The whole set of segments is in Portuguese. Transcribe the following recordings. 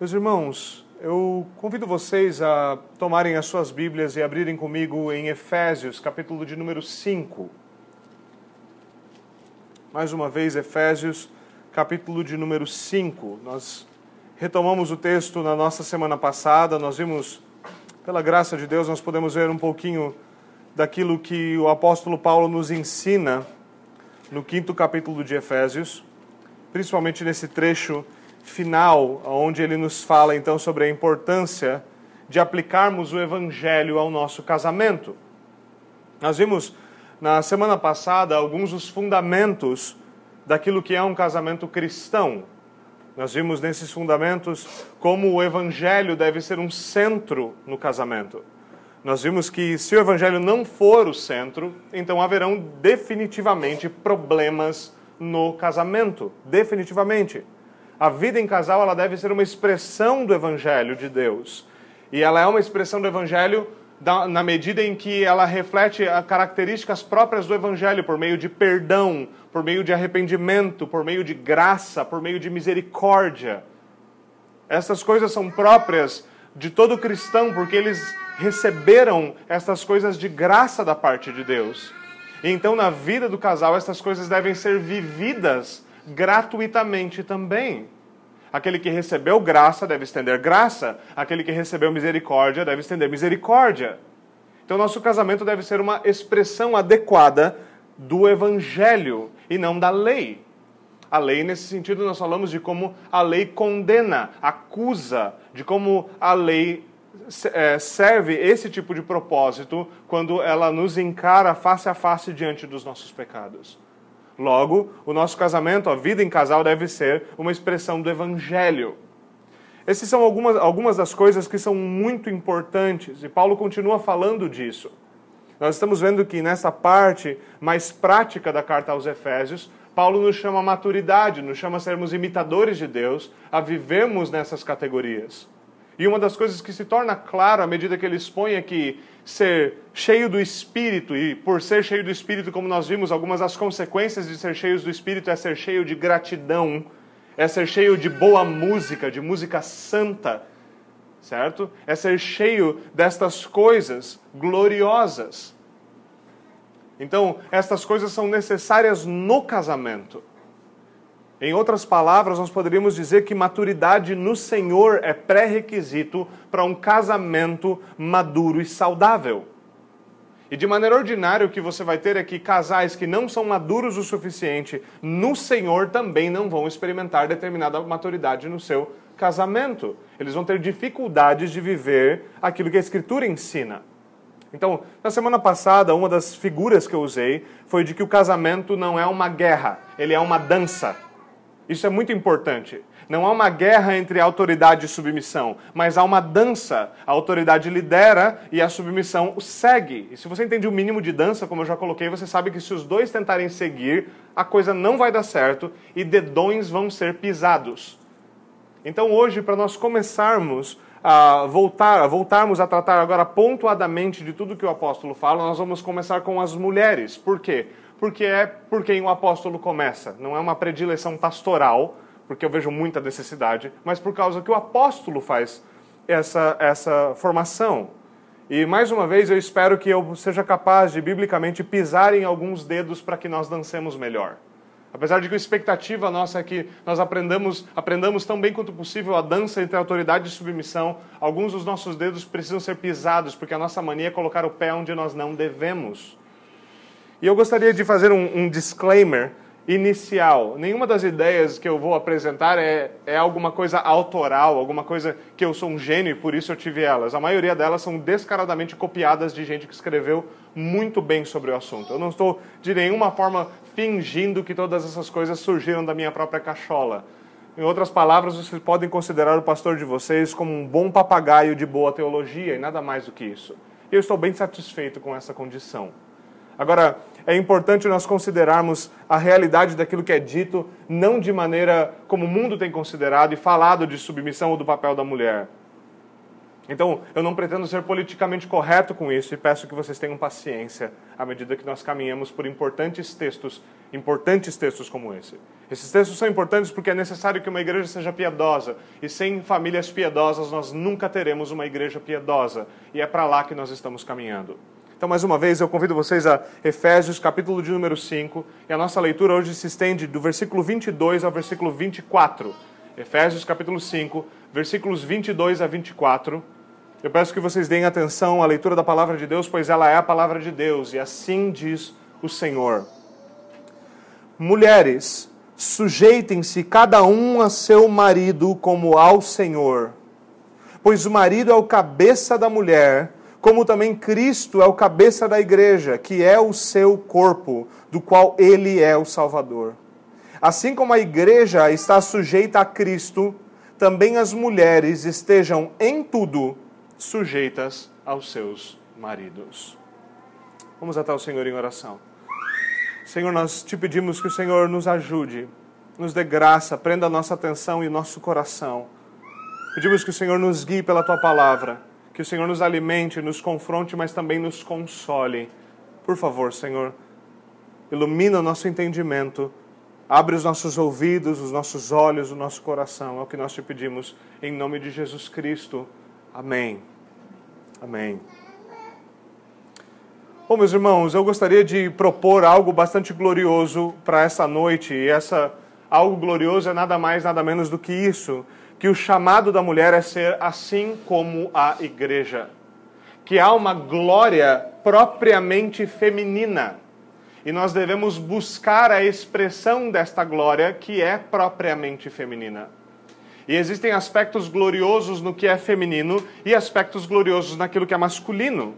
Meus irmãos, eu convido vocês a tomarem as suas Bíblias e abrirem comigo em Efésios, capítulo de número 5. Mais uma vez, Efésios, capítulo de número 5. Nós retomamos o texto na nossa semana passada, nós vimos, pela graça de Deus, nós podemos ver um pouquinho daquilo que o apóstolo Paulo nos ensina no quinto capítulo de Efésios, principalmente nesse trecho final, onde ele nos fala então sobre a importância de aplicarmos o evangelho ao nosso casamento. Nós vimos na semana passada alguns dos fundamentos daquilo que é um casamento cristão. Nós vimos nesses fundamentos como o evangelho deve ser um centro no casamento. Nós vimos que se o evangelho não for o centro, então haverão definitivamente problemas no casamento, definitivamente. A vida em casal ela deve ser uma expressão do Evangelho de Deus. E ela é uma expressão do Evangelho na medida em que ela reflete as características próprias do Evangelho, por meio de perdão, por meio de arrependimento, por meio de graça, por meio de misericórdia. Essas coisas são próprias de todo cristão, porque eles receberam essas coisas de graça da parte de Deus. E então, na vida do casal, essas coisas devem ser vividas gratuitamente também. Aquele que recebeu graça deve estender graça, aquele que recebeu misericórdia deve estender misericórdia. Então, nosso casamento deve ser uma expressão adequada do evangelho e não da lei. A lei, nesse sentido, nós falamos de como a lei condena, acusa, de como a lei é, serve esse tipo de propósito quando ela nos encara face a face diante dos nossos pecados. Logo, o nosso casamento, a vida em casal, deve ser uma expressão do Evangelho. Essas são algumas, algumas das coisas que são muito importantes, e Paulo continua falando disso. Nós estamos vendo que nessa parte mais prática da carta aos Efésios, Paulo nos chama a maturidade, nos chama a sermos imitadores de Deus, a vivermos nessas categorias. E uma das coisas que se torna claro à medida que ele expõe é que ser cheio do Espírito, e por ser cheio do Espírito, como nós vimos, algumas das consequências de ser cheios do Espírito é ser cheio de gratidão, é ser cheio de boa música, de música santa, certo? É ser cheio destas coisas gloriosas. Então, estas coisas são necessárias no casamento. Em outras palavras, nós poderíamos dizer que maturidade no Senhor é pré-requisito para um casamento maduro e saudável. E de maneira ordinária, o que você vai ter é que casais que não são maduros o suficiente no Senhor também não vão experimentar determinada maturidade no seu casamento. Eles vão ter dificuldades de viver aquilo que a Escritura ensina. Então, na semana passada, uma das figuras que eu usei foi de que o casamento não é uma guerra, ele é uma dança. Isso é muito importante. Não há uma guerra entre autoridade e submissão, mas há uma dança. A autoridade lidera e a submissão o segue. E se você entende o mínimo de dança, como eu já coloquei, você sabe que se os dois tentarem seguir, a coisa não vai dar certo e dedões vão ser pisados. Então hoje, para nós começarmos a voltar, voltarmos a tratar agora pontuadamente de tudo que o apóstolo fala, nós vamos começar com as mulheres. Por quê? porque é por quem o apóstolo começa. Não é uma predileção pastoral, porque eu vejo muita necessidade, mas por causa que o apóstolo faz essa, essa formação. E mais uma vez eu espero que eu seja capaz de biblicamente pisar em alguns dedos para que nós dancemos melhor. Apesar de que a expectativa nossa é que nós aprendamos, aprendamos tão bem quanto possível a dança entre autoridade e submissão, alguns dos nossos dedos precisam ser pisados, porque a nossa mania é colocar o pé onde nós não devemos. E eu gostaria de fazer um, um disclaimer inicial. Nenhuma das ideias que eu vou apresentar é, é alguma coisa autoral, alguma coisa que eu sou um gênio e por isso eu tive elas. A maioria delas são descaradamente copiadas de gente que escreveu muito bem sobre o assunto. Eu não estou de nenhuma forma fingindo que todas essas coisas surgiram da minha própria cachola. Em outras palavras, vocês podem considerar o pastor de vocês como um bom papagaio de boa teologia e nada mais do que isso. Eu estou bem satisfeito com essa condição. Agora, é importante nós considerarmos a realidade daquilo que é dito, não de maneira como o mundo tem considerado e falado de submissão ou do papel da mulher. Então, eu não pretendo ser politicamente correto com isso e peço que vocês tenham paciência à medida que nós caminhamos por importantes textos, importantes textos como esse. Esses textos são importantes porque é necessário que uma igreja seja piedosa, e sem famílias piedosas nós nunca teremos uma igreja piedosa, e é para lá que nós estamos caminhando. Então, mais uma vez, eu convido vocês a Efésios, capítulo de número 5, e a nossa leitura hoje se estende do versículo 22 ao versículo 24. Efésios, capítulo 5, versículos 22 a 24. Eu peço que vocês deem atenção à leitura da palavra de Deus, pois ela é a palavra de Deus, e assim diz o Senhor. Mulheres, sujeitem-se cada um a seu marido como ao Senhor, pois o marido é o cabeça da mulher, como também Cristo é o cabeça da igreja, que é o seu corpo, do qual ele é o Salvador. Assim como a igreja está sujeita a Cristo, também as mulheres estejam em tudo sujeitas aos seus maridos. Vamos até o Senhor em oração. Senhor, nós te pedimos que o Senhor nos ajude, nos dê graça, prenda a nossa atenção e nosso coração. Pedimos que o Senhor nos guie pela tua palavra, que o Senhor nos alimente, nos confronte, mas também nos console. Por favor, Senhor, ilumina o nosso entendimento, abre os nossos ouvidos, os nossos olhos, o nosso coração. É o que nós te pedimos, em nome de Jesus Cristo. Amém. Amém. Bom, meus irmãos, eu gostaria de propor algo bastante glorioso para essa noite. E essa algo glorioso é nada mais, nada menos do que isso, que o chamado da mulher é ser assim como a igreja. Que há uma glória propriamente feminina. E nós devemos buscar a expressão desta glória que é propriamente feminina. E existem aspectos gloriosos no que é feminino e aspectos gloriosos naquilo que é masculino.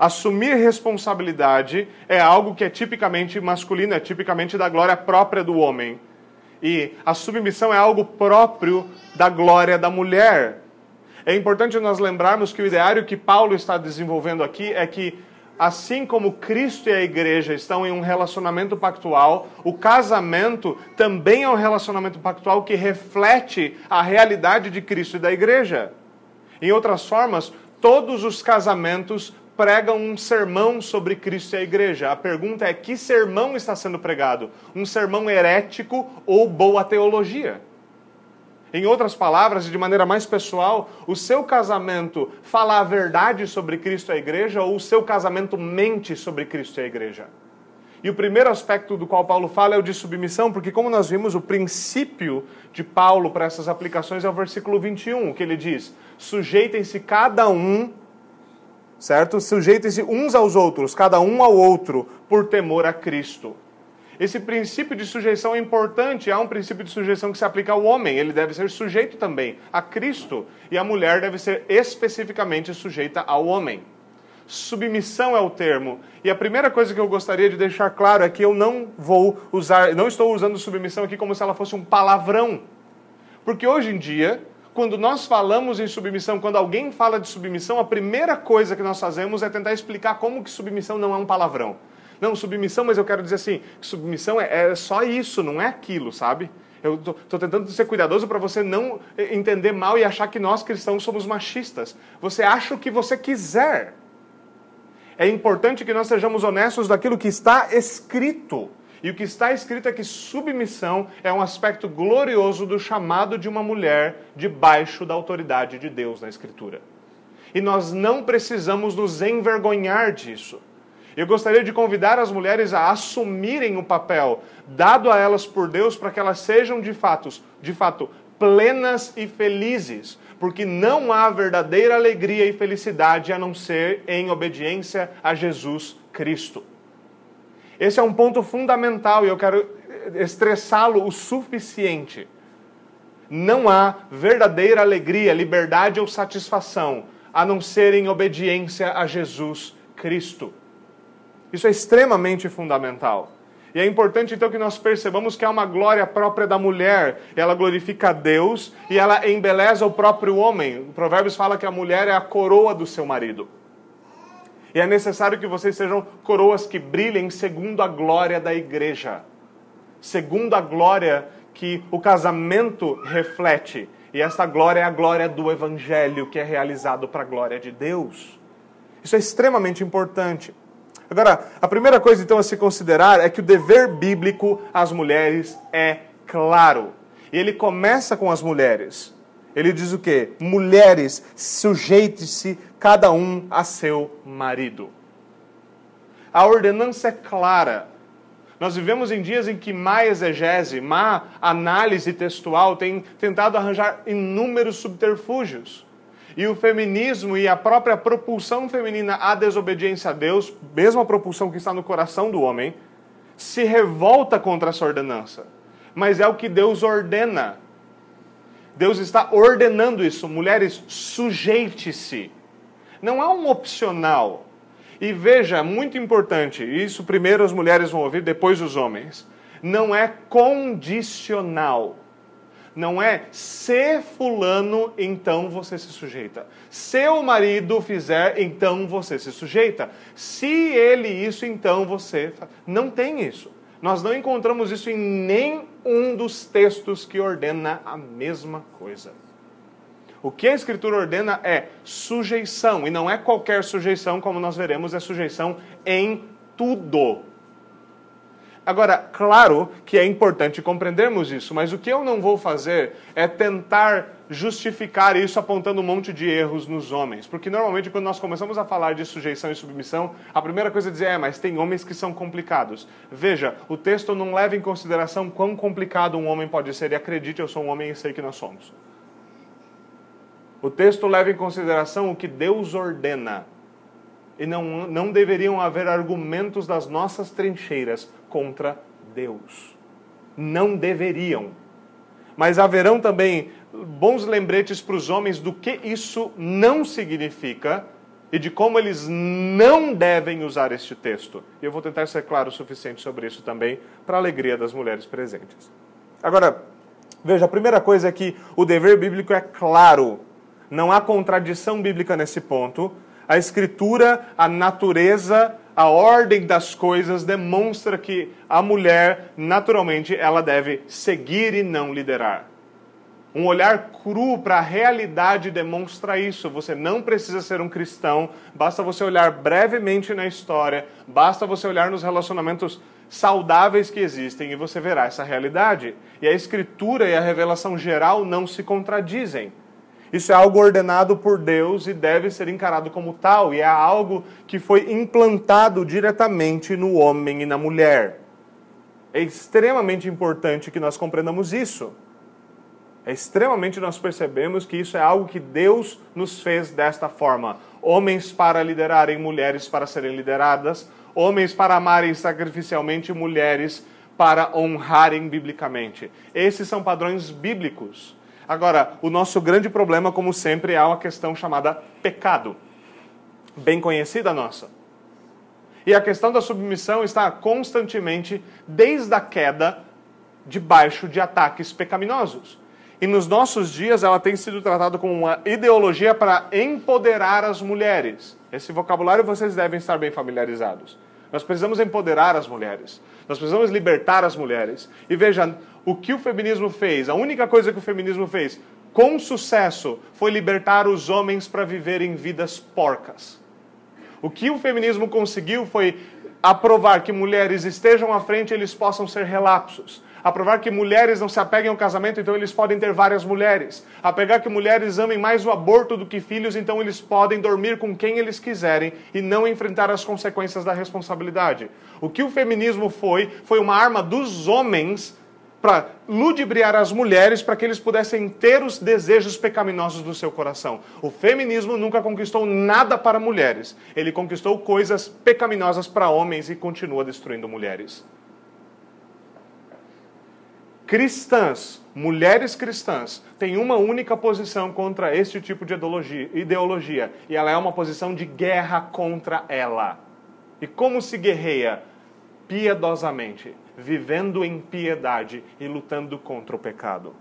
Assumir responsabilidade é algo que é tipicamente masculino, é tipicamente da glória própria do homem. E a submissão é algo próprio da glória da mulher. É importante nós lembrarmos que o ideário que Paulo está desenvolvendo aqui é que assim como Cristo e a igreja estão em um relacionamento pactual, o casamento também é um relacionamento pactual que reflete a realidade de Cristo e da igreja. Em outras formas, todos os casamentos pregam um sermão sobre Cristo e a igreja. A pergunta é: que sermão está sendo pregado? Um sermão herético ou boa teologia? Em outras palavras, e de maneira mais pessoal, o seu casamento fala a verdade sobre Cristo e a igreja ou o seu casamento mente sobre Cristo e a igreja? E o primeiro aspecto do qual Paulo fala é o de submissão, porque, como nós vimos, o princípio de Paulo para essas aplicações é o versículo 21, que ele diz: sujeitem-se cada um, certo? Sujeitem-se uns aos outros, cada um ao outro, por temor a Cristo. Esse princípio de sujeição é importante, há um princípio de sujeição que se aplica ao homem, ele deve ser sujeito também a Cristo, e a mulher deve ser especificamente sujeita ao homem. Submissão é o termo. E a primeira coisa que eu gostaria de deixar claro é que eu não vou usar, não estou usando submissão aqui como se ela fosse um palavrão. Porque hoje em dia, quando nós falamos em submissão, quando alguém fala de submissão, a primeira coisa que nós fazemos é tentar explicar como que submissão não é um palavrão. Não, submissão, mas eu quero dizer assim, submissão é, é só isso, não é aquilo, sabe? Eu estou tentando ser cuidadoso para você não entender mal e achar que nós cristãos somos machistas. Você acha o que você quiser. É importante que nós sejamos honestos daquilo que está escrito. E o que está escrito é que submissão é um aspecto glorioso do chamado de uma mulher debaixo da autoridade de Deus na Escritura. E nós não precisamos nos envergonhar disso. Eu gostaria de convidar as mulheres a assumirem o papel dado a elas por Deus para que elas sejam de fato, de fato plenas e felizes, porque não há verdadeira alegria e felicidade a não ser em obediência a Jesus Cristo. Esse é um ponto fundamental e eu quero estressá-lo o suficiente. Não há verdadeira alegria, liberdade ou satisfação a não ser em obediência a Jesus Cristo. Isso é extremamente fundamental. E é importante então que nós percebamos que há uma glória própria da mulher. Ela glorifica a Deus e ela embeleza o próprio homem. O Provérbios fala que a mulher é a coroa do seu marido. E é necessário que vocês sejam coroas que brilhem segundo a glória da igreja. Segundo a glória que o casamento reflete. E esta glória é a glória do Evangelho que é realizado para a glória de Deus. Isso é extremamente importante. Agora, a primeira coisa então a se considerar é que o dever bíblico às mulheres é claro. E ele começa com as mulheres. Ele diz o quê? Mulheres, sujeite-se cada um a seu marido. A ordenança é clara. Nós vivemos em dias em que má exegese, má análise textual tem tentado arranjar inúmeros subterfúgios. E o feminismo e a própria propulsão feminina à desobediência a Deus, mesmo a propulsão que está no coração do homem, se revolta contra essa ordenança. Mas é o que Deus ordena. Deus está ordenando isso. Mulheres, sujeite-se. Não é um opcional. E veja, muito importante, isso primeiro as mulheres vão ouvir, depois os homens. Não é condicional. Não é se fulano, então você se sujeita. Se o marido fizer, então você se sujeita. Se ele isso, então você. Não tem isso. Nós não encontramos isso em nenhum dos textos que ordena a mesma coisa. O que a Escritura ordena é sujeição, e não é qualquer sujeição, como nós veremos, é sujeição em tudo. Agora, claro que é importante compreendermos isso, mas o que eu não vou fazer é tentar justificar isso apontando um monte de erros nos homens. Porque normalmente, quando nós começamos a falar de sujeição e submissão, a primeira coisa é dizer, é, mas tem homens que são complicados. Veja, o texto não leva em consideração quão complicado um homem pode ser, e acredite, eu sou um homem e sei que nós somos. O texto leva em consideração o que Deus ordena. E não, não deveriam haver argumentos das nossas trincheiras contra Deus. Não deveriam. Mas haverão também bons lembretes para os homens do que isso não significa e de como eles não devem usar este texto. E eu vou tentar ser claro o suficiente sobre isso também, para a alegria das mulheres presentes. Agora, veja, a primeira coisa é que o dever bíblico é claro não há contradição bíblica nesse ponto. A Escritura, a natureza, a ordem das coisas demonstra que a mulher, naturalmente, ela deve seguir e não liderar. Um olhar cru para a realidade demonstra isso. Você não precisa ser um cristão, basta você olhar brevemente na história, basta você olhar nos relacionamentos saudáveis que existem e você verá essa realidade. E a Escritura e a revelação geral não se contradizem. Isso é algo ordenado por Deus e deve ser encarado como tal, e é algo que foi implantado diretamente no homem e na mulher. É extremamente importante que nós compreendamos isso. É extremamente nós percebemos que isso é algo que Deus nos fez desta forma: homens para liderarem, mulheres para serem lideradas, homens para amarem sacrificialmente, mulheres para honrarem biblicamente. Esses são padrões bíblicos. Agora, o nosso grande problema, como sempre, é uma questão chamada pecado, bem conhecida nossa. E a questão da submissão está constantemente, desde a queda, debaixo de ataques pecaminosos. E nos nossos dias ela tem sido tratada como uma ideologia para empoderar as mulheres. Esse vocabulário vocês devem estar bem familiarizados. Nós precisamos empoderar as mulheres. Nós precisamos libertar as mulheres. E veja, o que o feminismo fez, a única coisa que o feminismo fez com sucesso foi libertar os homens para viverem vidas porcas. O que o feminismo conseguiu foi aprovar que mulheres estejam à frente e eles possam ser relapsos aprovar que mulheres não se apeguem ao casamento, então eles podem ter várias mulheres. Apegar que mulheres amem mais o aborto do que filhos, então eles podem dormir com quem eles quiserem e não enfrentar as consequências da responsabilidade. O que o feminismo foi, foi uma arma dos homens para ludibriar as mulheres para que eles pudessem ter os desejos pecaminosos do seu coração. O feminismo nunca conquistou nada para mulheres. Ele conquistou coisas pecaminosas para homens e continua destruindo mulheres cristãs, mulheres cristãs, têm uma única posição contra este tipo de ideologia, e ela é uma posição de guerra contra ela. E como se guerreia? Piedosamente, vivendo em piedade e lutando contra o pecado.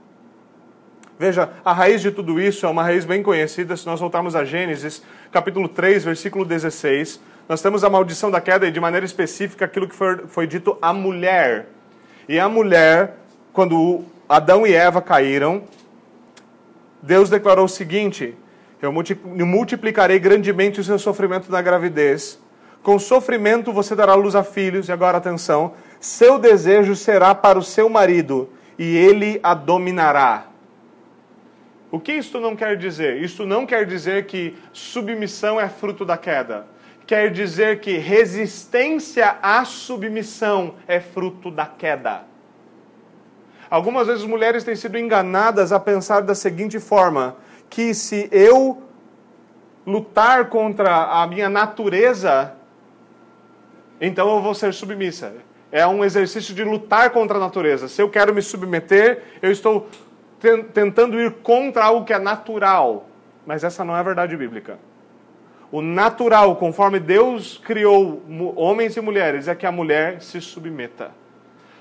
Veja, a raiz de tudo isso é uma raiz bem conhecida. Se nós voltarmos a Gênesis, capítulo 3, versículo 16, nós temos a maldição da queda e, de maneira específica, aquilo que foi, foi dito à mulher. E a mulher quando Adão e Eva caíram, Deus declarou o seguinte: Eu multiplicarei grandemente o seu sofrimento na gravidez. Com sofrimento você dará luz a filhos, e agora atenção: seu desejo será para o seu marido, e ele a dominará. O que isto não quer dizer? Isto não quer dizer que submissão é fruto da queda. Quer dizer que resistência à submissão é fruto da queda. Algumas vezes mulheres têm sido enganadas a pensar da seguinte forma: que se eu lutar contra a minha natureza, então eu vou ser submissa. É um exercício de lutar contra a natureza. Se eu quero me submeter, eu estou tentando ir contra algo que é natural. Mas essa não é a verdade bíblica. O natural, conforme Deus criou homens e mulheres, é que a mulher se submeta.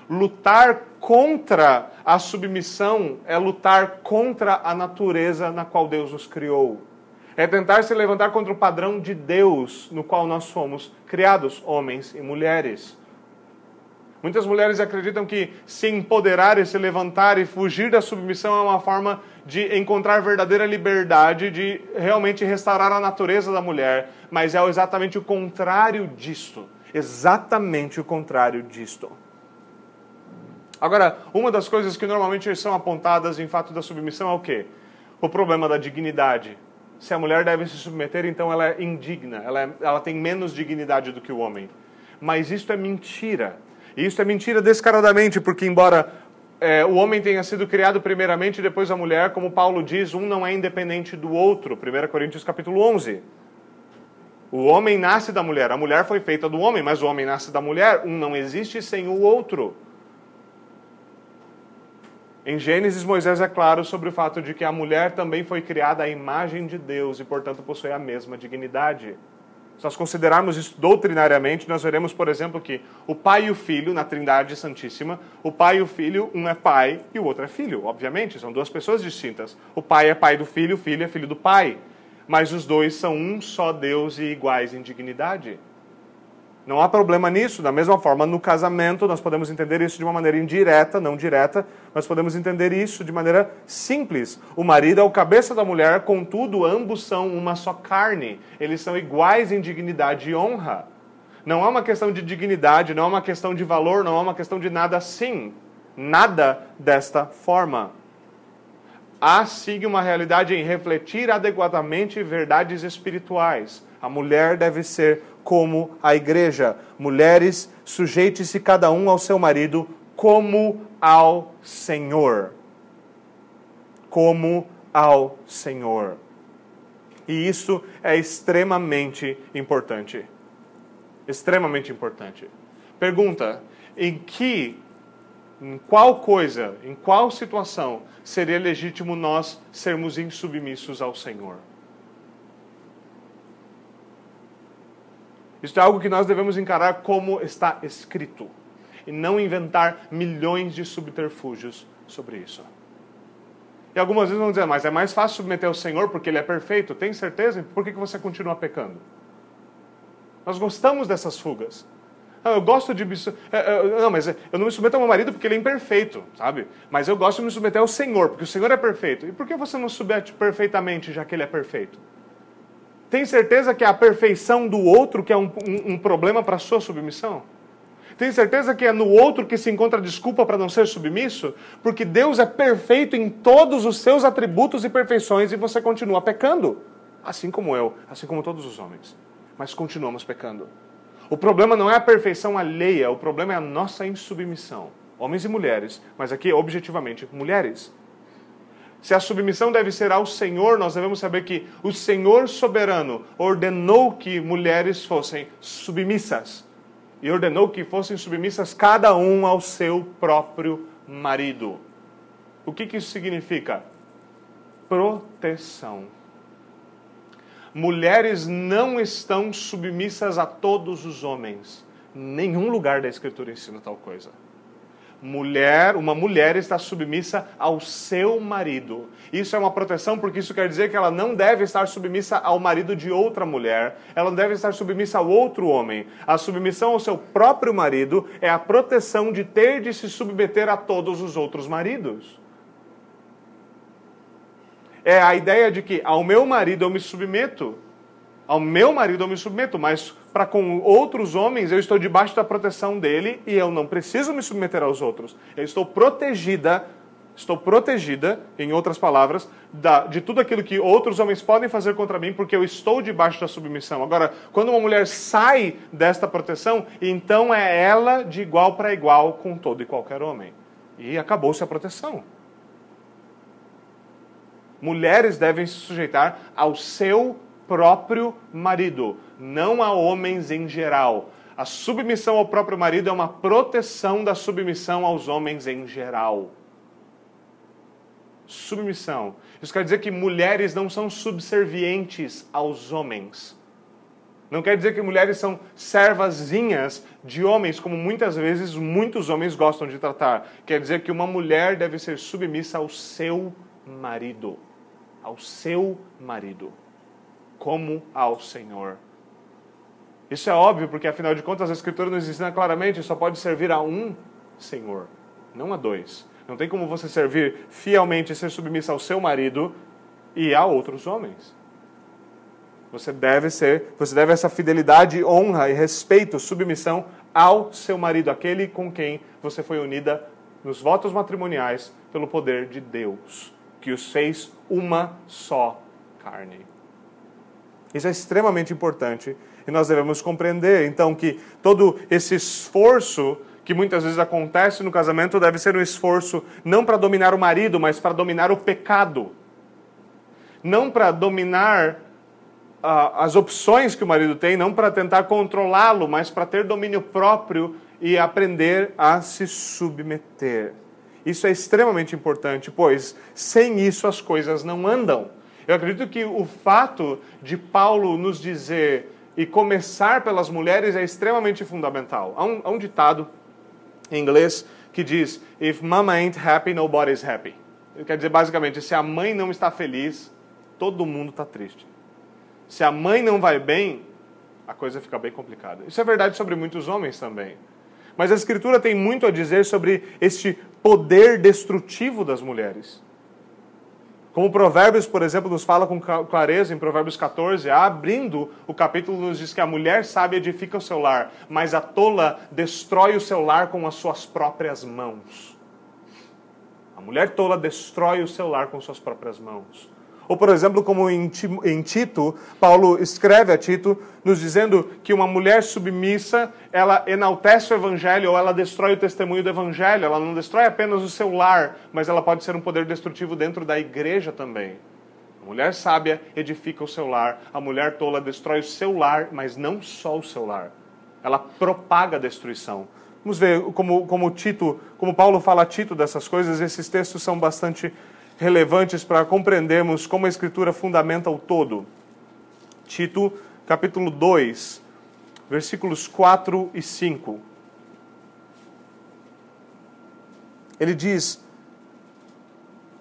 Lutar contra a submissão é lutar contra a natureza na qual Deus nos criou. É tentar se levantar contra o padrão de Deus no qual nós somos criados, homens e mulheres. Muitas mulheres acreditam que se empoderar e se levantar e fugir da submissão é uma forma de encontrar verdadeira liberdade, de realmente restaurar a natureza da mulher, mas é exatamente o contrário disto. Exatamente o contrário disto. Agora, uma das coisas que normalmente são apontadas em fato da submissão é o quê? O problema da dignidade. Se a mulher deve se submeter, então ela é indigna, ela, é, ela tem menos dignidade do que o homem. Mas isto é mentira. E isso é mentira descaradamente, porque embora é, o homem tenha sido criado primeiramente e depois a mulher, como Paulo diz, um não é independente do outro. 1 Coríntios capítulo 11. O homem nasce da mulher, a mulher foi feita do homem, mas o homem nasce da mulher. Um não existe sem o outro. Em Gênesis, Moisés é claro sobre o fato de que a mulher também foi criada à imagem de Deus e, portanto, possui a mesma dignidade. Se nós considerarmos isso doutrinariamente, nós veremos, por exemplo, que o pai e o filho, na Trindade Santíssima, o pai e o filho, um é pai e o outro é filho, obviamente, são duas pessoas distintas. O pai é pai do filho, o filho é filho do pai. Mas os dois são um só Deus e iguais em dignidade. Não há problema nisso. Da mesma forma, no casamento, nós podemos entender isso de uma maneira indireta, não direta, mas podemos entender isso de maneira simples. O marido é o cabeça da mulher, contudo, ambos são uma só carne. Eles são iguais em dignidade e honra. Não é uma questão de dignidade, não é uma questão de valor, não é uma questão de nada assim. Nada desta forma. Há sim uma realidade em refletir adequadamente verdades espirituais. A mulher deve ser como a igreja. Mulheres, sujeite-se cada um ao seu marido como ao Senhor. Como ao Senhor. E isso é extremamente importante. Extremamente importante. Pergunta: em que, em qual coisa, em qual situação seria legítimo nós sermos insubmissos ao Senhor? Isso é algo que nós devemos encarar como está escrito e não inventar milhões de subterfúgios sobre isso. E algumas vezes vão dizer, mas é mais fácil submeter ao Senhor porque Ele é perfeito. Tem certeza? Por que você continua pecando? Nós gostamos dessas fugas. Não, eu gosto de. É, é, não, mas eu não me submeto ao meu marido porque ele é imperfeito, sabe? Mas eu gosto de me submeter ao Senhor, porque o Senhor é perfeito. E por que você não submete perfeitamente, já que ele é perfeito? Tem certeza que é a perfeição do outro que é um, um, um problema para a sua submissão? Tem certeza que é no outro que se encontra desculpa para não ser submisso? Porque Deus é perfeito em todos os seus atributos e perfeições e você continua pecando. Assim como eu, assim como todos os homens. Mas continuamos pecando. O problema não é a perfeição alheia, o problema é a nossa insubmissão. Homens e mulheres, mas aqui objetivamente mulheres. Se a submissão deve ser ao Senhor, nós devemos saber que o Senhor soberano ordenou que mulheres fossem submissas. E ordenou que fossem submissas cada um ao seu próprio marido. O que, que isso significa? Proteção. Mulheres não estão submissas a todos os homens. Nenhum lugar da Escritura ensina tal coisa mulher, uma mulher está submissa ao seu marido. Isso é uma proteção porque isso quer dizer que ela não deve estar submissa ao marido de outra mulher, ela não deve estar submissa ao outro homem. A submissão ao seu próprio marido é a proteção de ter de se submeter a todos os outros maridos. é a ideia de que ao meu marido eu me submeto. Ao meu marido eu me submeto, mas para com outros homens eu estou debaixo da proteção dele e eu não preciso me submeter aos outros. Eu estou protegida, estou protegida, em outras palavras, da, de tudo aquilo que outros homens podem fazer contra mim, porque eu estou debaixo da submissão. Agora, quando uma mulher sai desta proteção, então é ela de igual para igual com todo e qualquer homem. E acabou-se a proteção. Mulheres devem se sujeitar ao seu próprio marido, não a homens em geral. A submissão ao próprio marido é uma proteção da submissão aos homens em geral. Submissão. Isso quer dizer que mulheres não são subservientes aos homens. Não quer dizer que mulheres são servazinhas de homens, como muitas vezes muitos homens gostam de tratar. Quer dizer que uma mulher deve ser submissa ao seu marido. Ao seu marido como ao Senhor. Isso é óbvio, porque afinal de contas a Escritura nos ensina claramente: só pode servir a um Senhor, não a dois. Não tem como você servir fielmente e ser submissa ao seu marido e a outros homens. Você deve ser, você deve essa fidelidade, honra e respeito, submissão ao seu marido, aquele com quem você foi unida nos votos matrimoniais pelo poder de Deus, que os fez uma só carne. Isso é extremamente importante e nós devemos compreender, então, que todo esse esforço que muitas vezes acontece no casamento deve ser um esforço não para dominar o marido, mas para dominar o pecado. Não para dominar uh, as opções que o marido tem, não para tentar controlá-lo, mas para ter domínio próprio e aprender a se submeter. Isso é extremamente importante, pois sem isso as coisas não andam. Eu acredito que o fato de Paulo nos dizer e começar pelas mulheres é extremamente fundamental. Há um, há um ditado em inglês que diz: If mama ain't happy, nobody's happy. Quer dizer, basicamente, se a mãe não está feliz, todo mundo está triste. Se a mãe não vai bem, a coisa fica bem complicada. Isso é verdade sobre muitos homens também. Mas a Escritura tem muito a dizer sobre este poder destrutivo das mulheres. Como Provérbios, por exemplo, nos fala com clareza em Provérbios 14, abrindo o capítulo, nos diz que a mulher sábia edifica o seu lar, mas a tola destrói o seu lar com as suas próprias mãos. A mulher tola destrói o seu lar com suas próprias mãos. Ou, por exemplo, como em Tito, Paulo escreve a Tito, nos dizendo que uma mulher submissa, ela enaltece o evangelho ou ela destrói o testemunho do evangelho. Ela não destrói apenas o seu lar, mas ela pode ser um poder destrutivo dentro da igreja também. A mulher sábia edifica o seu lar, a mulher tola destrói o seu lar, mas não só o seu lar. Ela propaga a destruição. Vamos ver como, como Tito, como Paulo fala a Tito dessas coisas, esses textos são bastante relevantes para compreendermos como a Escritura fundamenta o todo. Tito, capítulo 2, versículos 4 e 5. Ele diz,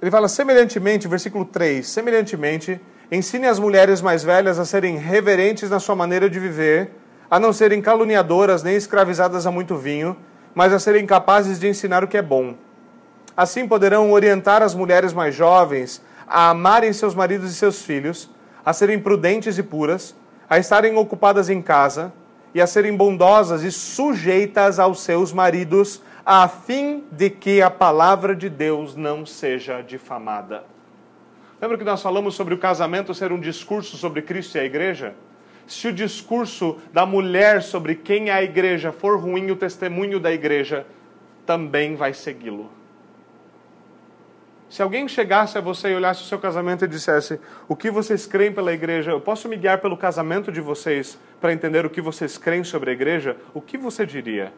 ele fala semelhantemente, versículo 3, semelhantemente, ensine as mulheres mais velhas a serem reverentes na sua maneira de viver, a não serem caluniadoras nem escravizadas a muito vinho, mas a serem capazes de ensinar o que é bom Assim poderão orientar as mulheres mais jovens a amarem seus maridos e seus filhos, a serem prudentes e puras, a estarem ocupadas em casa e a serem bondosas e sujeitas aos seus maridos, a fim de que a palavra de Deus não seja difamada. Lembra que nós falamos sobre o casamento ser um discurso sobre Cristo e a igreja? Se o discurso da mulher sobre quem é a igreja for ruim, o testemunho da igreja também vai segui-lo. Se alguém chegasse a você e olhasse o seu casamento e dissesse: O que vocês creem pela igreja? Eu posso me guiar pelo casamento de vocês para entender o que vocês creem sobre a igreja? O que você diria?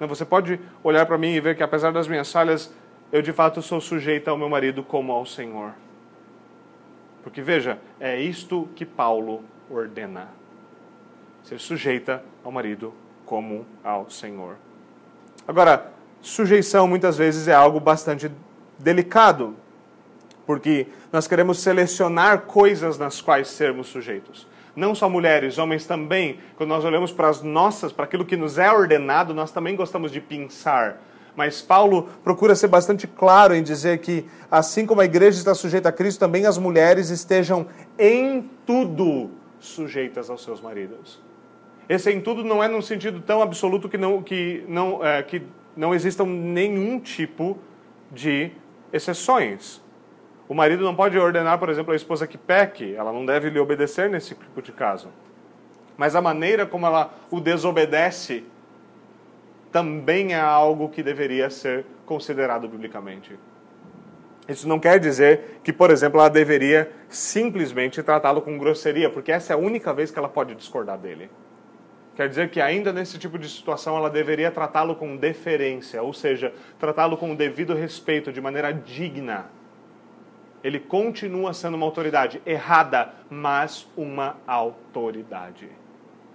Não, você pode olhar para mim e ver que, apesar das minhas falhas, eu de fato sou sujeita ao meu marido como ao Senhor. Porque veja, é isto que Paulo ordena: ser sujeita ao marido como ao Senhor. Agora, sujeição muitas vezes é algo bastante delicado, porque nós queremos selecionar coisas nas quais sermos sujeitos. Não só mulheres, homens também. Quando nós olhamos para as nossas, para aquilo que nos é ordenado, nós também gostamos de pensar. Mas Paulo procura ser bastante claro em dizer que, assim como a igreja está sujeita a Cristo, também as mulheres estejam em tudo sujeitas aos seus maridos. Esse em tudo não é num sentido tão absoluto que não, que não, é, que não existam nenhum tipo de exceções. O marido não pode ordenar, por exemplo, a esposa que peque, ela não deve lhe obedecer nesse tipo de caso. Mas a maneira como ela o desobedece também é algo que deveria ser considerado biblicamente. Isso não quer dizer que, por exemplo, ela deveria simplesmente tratá-lo com grosseria, porque essa é a única vez que ela pode discordar dele. Quer dizer que, ainda nesse tipo de situação, ela deveria tratá-lo com deferência, ou seja, tratá-lo com o devido respeito, de maneira digna. Ele continua sendo uma autoridade errada, mas uma autoridade.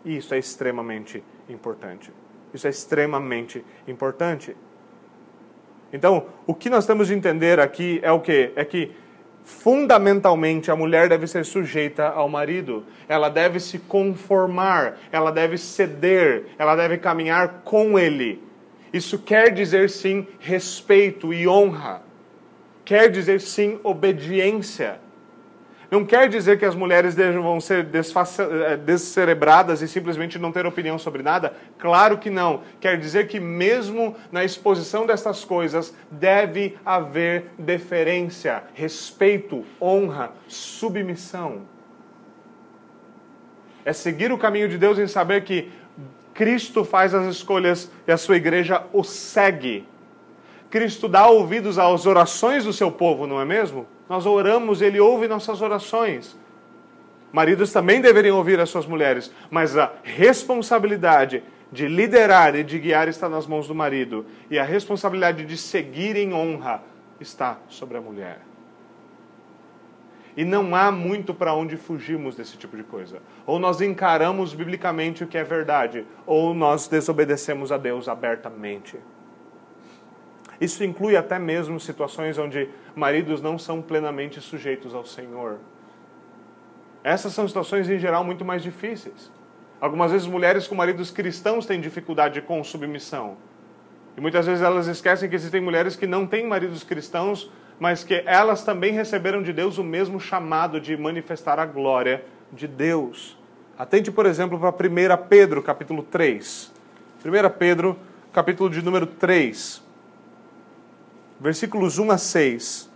E isso é extremamente importante. Isso é extremamente importante. Então, o que nós temos de entender aqui é o quê? É que fundamentalmente a mulher deve ser sujeita ao marido. Ela deve se conformar, ela deve ceder, ela deve caminhar com ele. Isso quer dizer sim respeito e honra. Quer dizer sim obediência. Não quer dizer que as mulheres vão ser eh, descerebradas e simplesmente não ter opinião sobre nada? Claro que não. Quer dizer que, mesmo na exposição dessas coisas, deve haver deferência, respeito, honra, submissão. É seguir o caminho de Deus em saber que Cristo faz as escolhas e a sua igreja o segue. Cristo dá ouvidos às orações do seu povo, não é mesmo? Nós oramos, ele ouve nossas orações. Maridos também deveriam ouvir as suas mulheres, mas a responsabilidade de liderar e de guiar está nas mãos do marido, e a responsabilidade de seguir em honra está sobre a mulher. E não há muito para onde fugirmos desse tipo de coisa. Ou nós encaramos biblicamente o que é verdade, ou nós desobedecemos a Deus abertamente. Isso inclui até mesmo situações onde maridos não são plenamente sujeitos ao Senhor. Essas são situações em geral muito mais difíceis. Algumas vezes mulheres com maridos cristãos têm dificuldade com submissão. E muitas vezes elas esquecem que existem mulheres que não têm maridos cristãos, mas que elas também receberam de Deus o mesmo chamado de manifestar a glória de Deus. Atente, por exemplo, para 1 Pedro, capítulo 3. 1 Pedro, capítulo de número 3 versículos 1 a 6.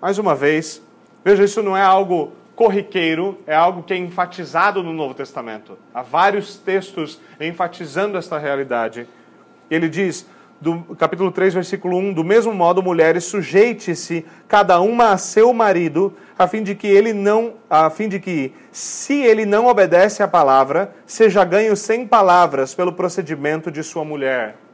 Mais uma vez, veja, isso não é algo corriqueiro, é algo que é enfatizado no Novo Testamento. Há vários textos enfatizando esta realidade. Ele diz, do capítulo 3, versículo 1, do mesmo modo, mulheres, sujeite-se cada uma a seu marido, a fim de que ele não, a fim de que, se ele não obedece à palavra, seja ganho sem palavras pelo procedimento de sua mulher.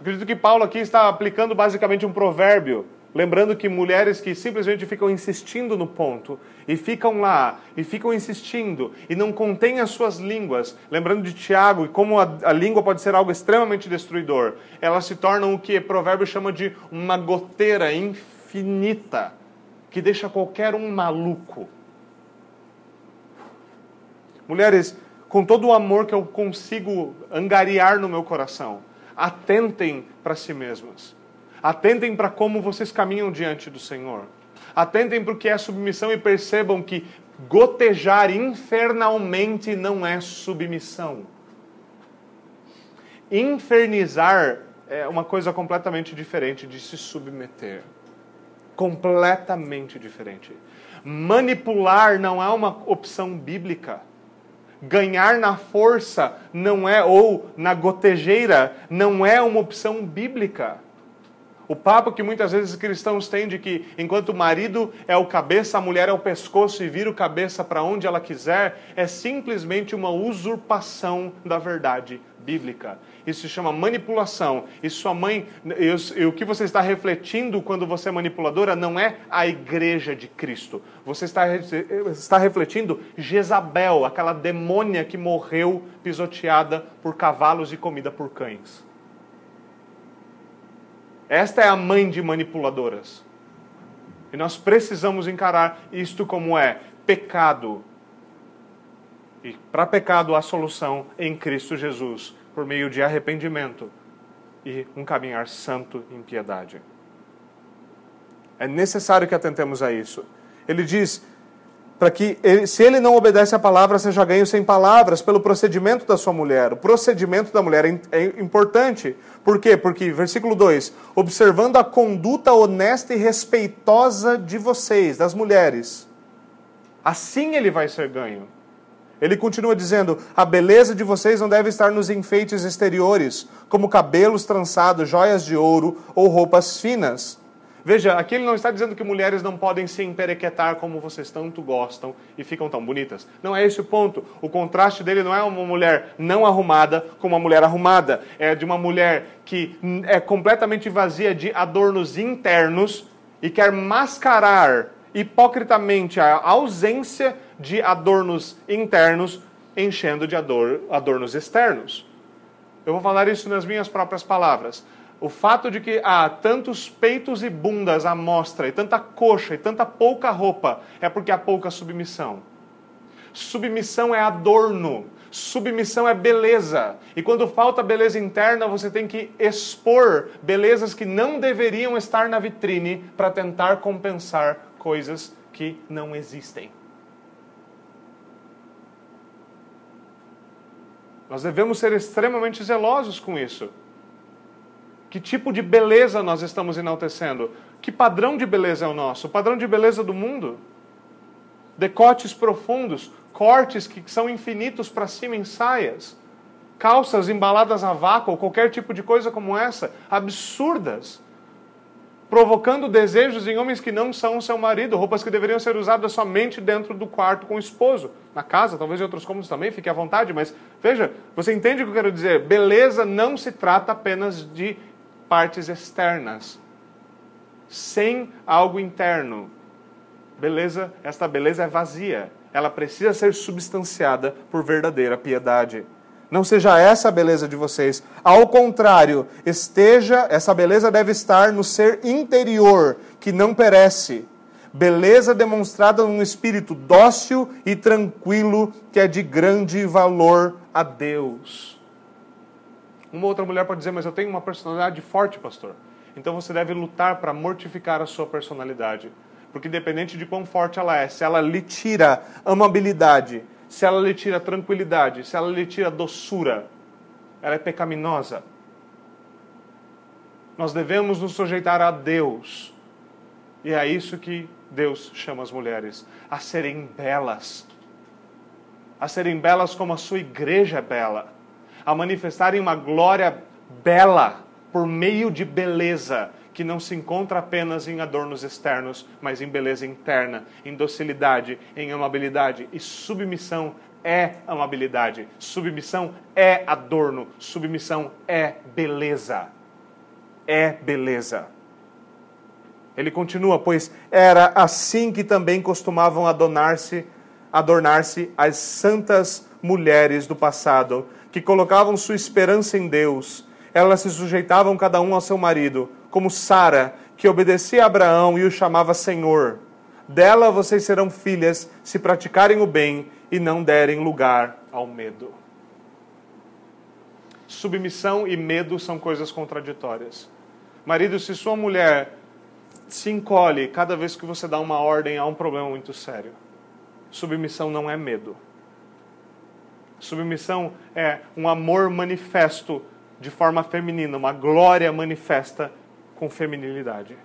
Acredito que Paulo aqui está aplicando basicamente um provérbio, lembrando que mulheres que simplesmente ficam insistindo no ponto, e ficam lá, e ficam insistindo, e não contêm as suas línguas, lembrando de Tiago e como a, a língua pode ser algo extremamente destruidor, elas se tornam o que o provérbio chama de uma goteira infinita, que deixa qualquer um maluco. Mulheres, com todo o amor que eu consigo angariar no meu coração, atentem para si mesmas. Atentem para como vocês caminham diante do Senhor. Atentem para o que é submissão e percebam que gotejar infernalmente não é submissão. Infernizar é uma coisa completamente diferente de se submeter. Completamente diferente. Manipular não é uma opção bíblica. Ganhar na força não é, ou na gotejeira, não é uma opção bíblica. O papo que muitas vezes cristãos têm de que enquanto o marido é o cabeça, a mulher é o pescoço e vira o cabeça para onde ela quiser, é simplesmente uma usurpação da verdade bíblica. Isso se chama manipulação. E sua mãe, e, o que você está refletindo quando você é manipuladora não é a igreja de Cristo. Você está, está refletindo Jezabel, aquela demônia que morreu pisoteada por cavalos e comida por cães. Esta é a mãe de manipuladoras. E nós precisamos encarar isto como é pecado. E para pecado há solução em Cristo Jesus por meio de arrependimento e um caminhar santo em piedade. É necessário que atentemos a isso. Ele diz para que, ele, se ele não obedece à palavra, seja ganho sem palavras, pelo procedimento da sua mulher. O procedimento da mulher é, é importante. Por quê? Porque, versículo 2: observando a conduta honesta e respeitosa de vocês, das mulheres. Assim ele vai ser ganho. Ele continua dizendo: a beleza de vocês não deve estar nos enfeites exteriores, como cabelos trançados, joias de ouro ou roupas finas Veja, aqui ele não está dizendo que mulheres não podem se emperequetar como vocês tanto gostam e ficam tão bonitas. Não é esse o ponto. O contraste dele não é uma mulher não arrumada com uma mulher arrumada. É de uma mulher que é completamente vazia de adornos internos e quer mascarar hipocritamente a ausência de adornos internos, enchendo de adornos externos. Eu vou falar isso nas minhas próprias palavras o fato de que há tantos peitos e bundas à mostra, e tanta coxa, e tanta pouca roupa, é porque há pouca submissão. Submissão é adorno, submissão é beleza. E quando falta beleza interna, você tem que expor belezas que não deveriam estar na vitrine para tentar compensar coisas que não existem. Nós devemos ser extremamente zelosos com isso. Que tipo de beleza nós estamos enaltecendo? Que padrão de beleza é o nosso? O padrão de beleza do mundo? Decotes profundos, cortes que são infinitos para cima em saias, calças embaladas a vácuo, ou qualquer tipo de coisa como essa, absurdas provocando desejos em homens que não são seu marido, roupas que deveriam ser usadas somente dentro do quarto com o esposo, na casa, talvez em outros cômodos também, fique à vontade, mas veja, você entende o que eu quero dizer? Beleza não se trata apenas de partes externas, sem algo interno. Beleza, esta beleza é vazia. Ela precisa ser substanciada por verdadeira piedade. Não seja essa a beleza de vocês. Ao contrário, esteja, essa beleza deve estar no ser interior, que não perece. Beleza demonstrada num espírito dócil e tranquilo, que é de grande valor a Deus. Uma outra mulher pode dizer, mas eu tenho uma personalidade forte, pastor. Então você deve lutar para mortificar a sua personalidade. Porque independente de quão forte ela é, se ela lhe tira amabilidade, se ela lhe tira tranquilidade, se ela lhe tira doçura, ela é pecaminosa. Nós devemos nos sujeitar a Deus. E é isso que Deus chama as mulheres: a serem belas. A serem belas como a sua igreja é bela a manifestarem uma glória bela por meio de beleza que não se encontra apenas em adornos externos, mas em beleza interna, em docilidade, em amabilidade e submissão é amabilidade, submissão é adorno, submissão é beleza. É beleza. Ele continua, pois era assim que também costumavam adornar-se adornar-se as santas mulheres do passado, que colocavam sua esperança em Deus. Elas se sujeitavam cada um ao seu marido, como Sara, que obedecia a Abraão e o chamava Senhor. Dela vocês serão filhas se praticarem o bem e não derem lugar ao medo. Submissão e medo são coisas contraditórias. Marido, se sua mulher se encolhe cada vez que você dá uma ordem, há um problema muito sério. Submissão não é medo. Submissão é um amor manifesto de forma feminina, uma glória manifesta com feminilidade.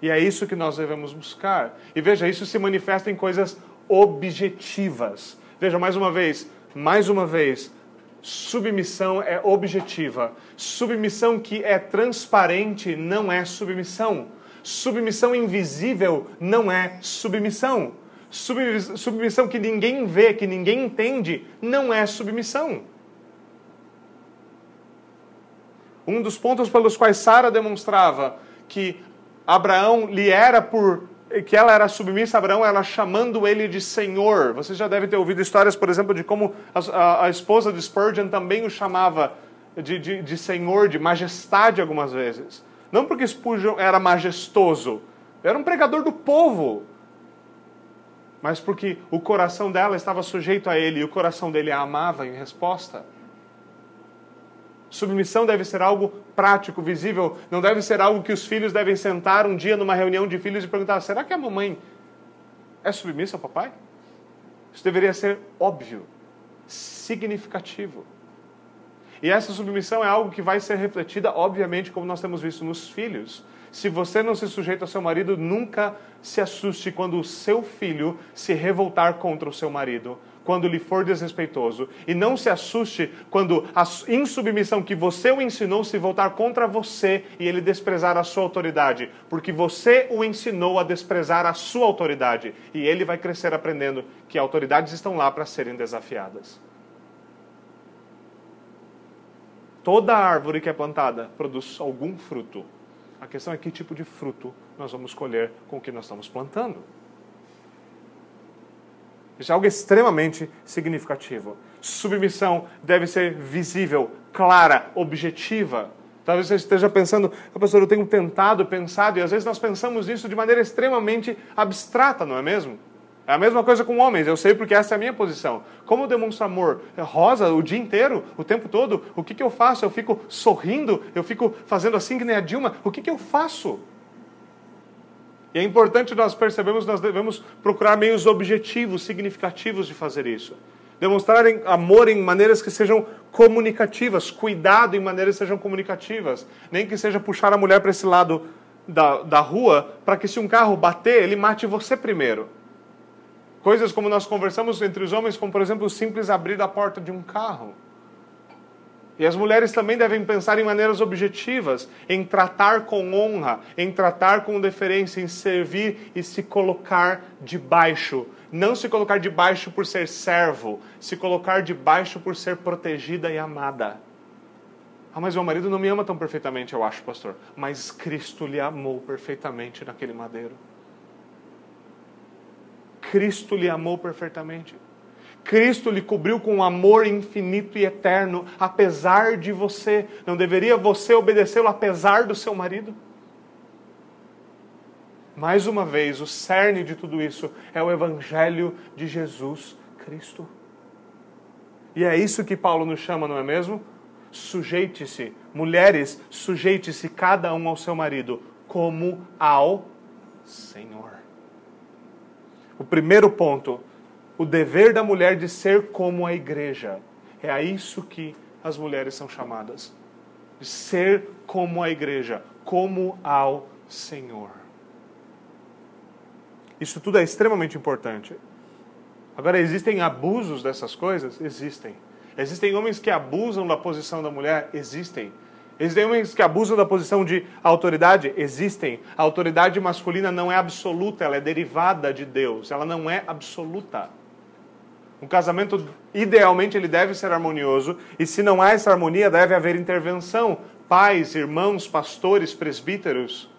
E é isso que nós devemos buscar. E veja, isso se manifesta em coisas objetivas. Veja, mais uma vez, mais uma vez, submissão é objetiva. Submissão que é transparente não é submissão. Submissão invisível não é submissão submissão que ninguém vê, que ninguém entende, não é submissão. Um dos pontos pelos quais Sara demonstrava que Abraão lhe era por que ela era submissa a Abraão, ela chamando ele de Senhor. Você já deve ter ouvido histórias, por exemplo, de como a, a, a esposa de Spurgeon também o chamava de, de, de Senhor, de majestade algumas vezes. Não porque Spurgeon era majestoso, era um pregador do povo mas porque o coração dela estava sujeito a ele e o coração dele a amava em resposta. Submissão deve ser algo prático, visível, não deve ser algo que os filhos devem sentar um dia numa reunião de filhos e perguntar: será que a mamãe é submissa ao papai? Isso deveria ser óbvio, significativo. E essa submissão é algo que vai ser refletida, obviamente, como nós temos visto nos filhos. Se você não se sujeita ao seu marido, nunca se assuste quando o seu filho se revoltar contra o seu marido, quando lhe for desrespeitoso. E não se assuste quando a insubmissão que você o ensinou se voltar contra você e ele desprezar a sua autoridade, porque você o ensinou a desprezar a sua autoridade. E ele vai crescer aprendendo que autoridades estão lá para serem desafiadas. Toda árvore que é plantada produz algum fruto. A questão é que tipo de fruto nós vamos colher com o que nós estamos plantando. Isso é algo extremamente significativo. Submissão deve ser visível, clara, objetiva. Talvez você esteja pensando, oh, pastor, eu tenho tentado, pensado, e às vezes nós pensamos nisso de maneira extremamente abstrata, não é mesmo? É a mesma coisa com homens, eu sei porque essa é a minha posição. Como eu demonstro amor? Rosa o dia inteiro, o tempo todo? O que, que eu faço? Eu fico sorrindo? Eu fico fazendo assim que nem a Dilma? O que, que eu faço? E é importante nós percebermos nós devemos procurar meios objetivos, significativos de fazer isso. Demonstrar amor em maneiras que sejam comunicativas, cuidado em maneiras que sejam comunicativas. Nem que seja puxar a mulher para esse lado da, da rua, para que se um carro bater, ele mate você primeiro. Coisas como nós conversamos entre os homens, como por exemplo o simples abrir a porta de um carro. E as mulheres também devem pensar em maneiras objetivas, em tratar com honra, em tratar com deferência, em servir e se colocar debaixo. Não se colocar debaixo por ser servo, se colocar debaixo por ser protegida e amada. Ah, mas meu marido não me ama tão perfeitamente, eu acho, pastor. Mas Cristo lhe amou perfeitamente naquele madeiro. Cristo lhe amou perfeitamente. Cristo lhe cobriu com um amor infinito e eterno, apesar de você. Não deveria você obedecê-lo apesar do seu marido? Mais uma vez, o cerne de tudo isso é o Evangelho de Jesus Cristo. E é isso que Paulo nos chama, não é mesmo? Sujeite-se, mulheres, sujeite-se cada um ao seu marido, como ao Senhor. O primeiro ponto, o dever da mulher de ser como a igreja. É a isso que as mulheres são chamadas. De ser como a igreja, como ao Senhor. Isso tudo é extremamente importante. Agora, existem abusos dessas coisas? Existem. Existem homens que abusam da posição da mulher? Existem. Existem homens que abusam da posição de autoridade? Existem. A autoridade masculina não é absoluta, ela é derivada de Deus. Ela não é absoluta. Um casamento, idealmente, ele deve ser harmonioso, e se não há essa harmonia, deve haver intervenção. Pais, irmãos, pastores, presbíteros.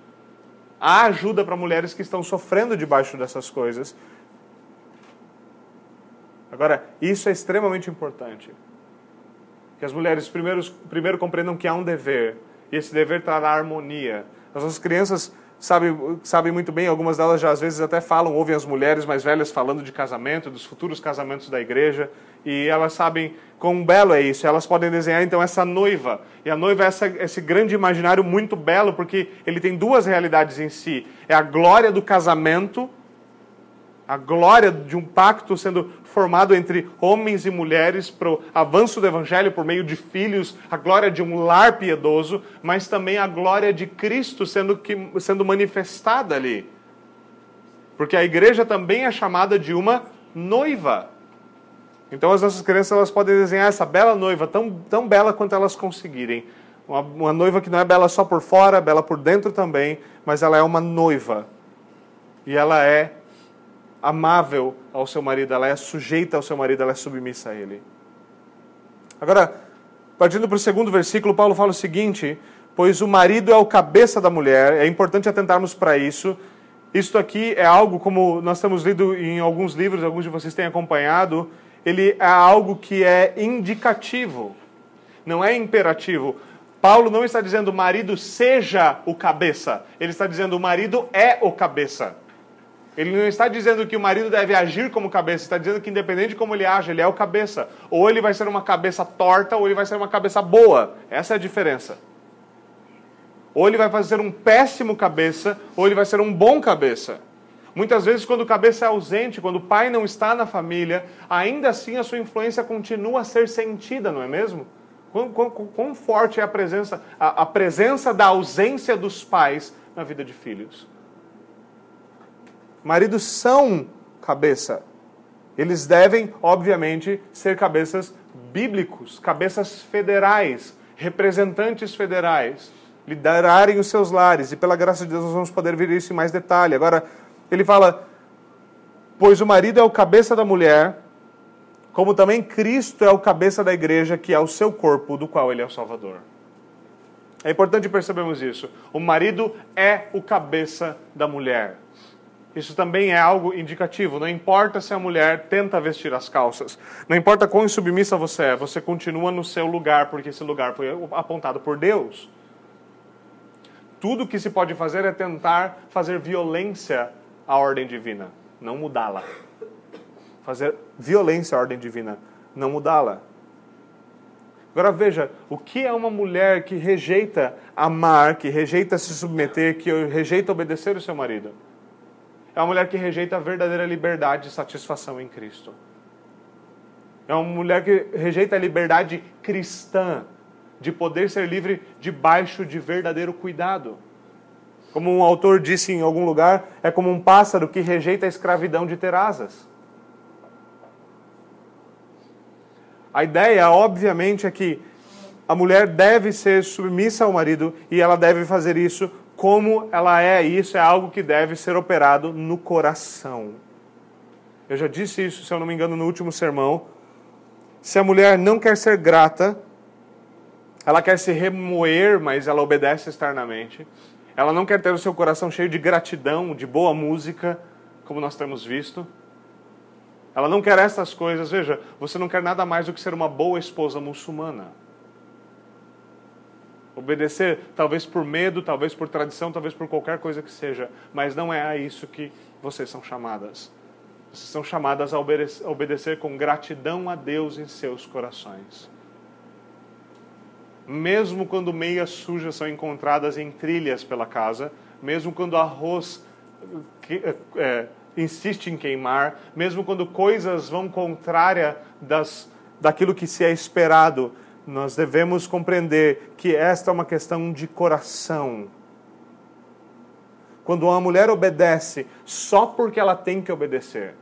Há ajuda para mulheres que estão sofrendo debaixo dessas coisas. Agora, isso é extremamente importante. Que as mulheres primeiro, primeiro compreendam que há um dever, e esse dever trará harmonia. As nossas crianças sabem, sabem muito bem, algumas delas já às vezes até falam, ouvem as mulheres mais velhas falando de casamento, dos futuros casamentos da igreja, e elas sabem quão belo é isso. Elas podem desenhar então essa noiva. E a noiva é essa, esse grande imaginário muito belo, porque ele tem duas realidades em si: é a glória do casamento a glória de um pacto sendo formado entre homens e mulheres para o avanço do evangelho por meio de filhos, a glória de um lar piedoso, mas também a glória de Cristo sendo, que, sendo manifestada ali. Porque a igreja também é chamada de uma noiva. Então as nossas crianças elas podem desenhar essa bela noiva, tão, tão bela quanto elas conseguirem. Uma, uma noiva que não é bela só por fora, bela por dentro também, mas ela é uma noiva. E ela é amável ao seu marido, ela é sujeita ao seu marido, ela é submissa a ele. Agora, partindo para o segundo versículo, Paulo fala o seguinte: Pois o marido é o cabeça da mulher, é importante atentarmos para isso. Isto aqui é algo, como nós temos lido em alguns livros, alguns de vocês têm acompanhado, ele é algo que é indicativo, não é imperativo. Paulo não está dizendo o marido seja o cabeça, ele está dizendo o marido é o cabeça. Ele não está dizendo que o marido deve agir como cabeça, está dizendo que independente de como ele age, ele é o cabeça. Ou ele vai ser uma cabeça torta, ou ele vai ser uma cabeça boa. Essa é a diferença. Ou ele vai fazer um péssimo cabeça, ou ele vai ser um bom cabeça. Muitas vezes, quando o cabeça é ausente, quando o pai não está na família, ainda assim a sua influência continua a ser sentida, não é mesmo? Quão, quão, quão forte é a presença, a, a presença da ausência dos pais na vida de filhos? Maridos são cabeça. Eles devem, obviamente, ser cabeças bíblicos, cabeças federais, representantes federais, liderarem os seus lares. E pela graça de Deus nós vamos poder ver isso em mais detalhe. Agora, ele fala: Pois o marido é o cabeça da mulher, como também Cristo é o cabeça da igreja, que é o seu corpo, do qual ele é o Salvador. É importante percebermos isso. O marido é o cabeça da mulher. Isso também é algo indicativo. Não importa se a mulher tenta vestir as calças, não importa quão insubmissa você é, você continua no seu lugar, porque esse lugar foi apontado por Deus. Tudo que se pode fazer é tentar fazer violência à ordem divina, não mudá-la. Fazer violência à ordem divina, não mudá-la. Agora veja, o que é uma mulher que rejeita amar, que rejeita se submeter, que rejeita obedecer o seu marido? É uma mulher que rejeita a verdadeira liberdade e satisfação em Cristo. É uma mulher que rejeita a liberdade cristã de poder ser livre debaixo de verdadeiro cuidado. Como um autor disse em algum lugar, é como um pássaro que rejeita a escravidão de ter asas. A ideia, obviamente, é que a mulher deve ser submissa ao marido e ela deve fazer isso como ela é, e isso é algo que deve ser operado no coração. Eu já disse isso, se eu não me engano, no último sermão. Se a mulher não quer ser grata, ela quer se remoer, mas ela obedece externamente. Ela não quer ter o seu coração cheio de gratidão, de boa música, como nós temos visto. Ela não quer essas coisas. Veja, você não quer nada mais do que ser uma boa esposa muçulmana. Obedecer, talvez por medo, talvez por tradição, talvez por qualquer coisa que seja, mas não é a isso que vocês são chamadas. Vocês são chamadas a obedecer com gratidão a Deus em seus corações mesmo quando meias sujas são encontradas em trilhas pela casa, mesmo quando arroz é, é, insiste em queimar, mesmo quando coisas vão contrária das, daquilo que se é esperado, nós devemos compreender que esta é uma questão de coração. Quando uma mulher obedece só porque ela tem que obedecer,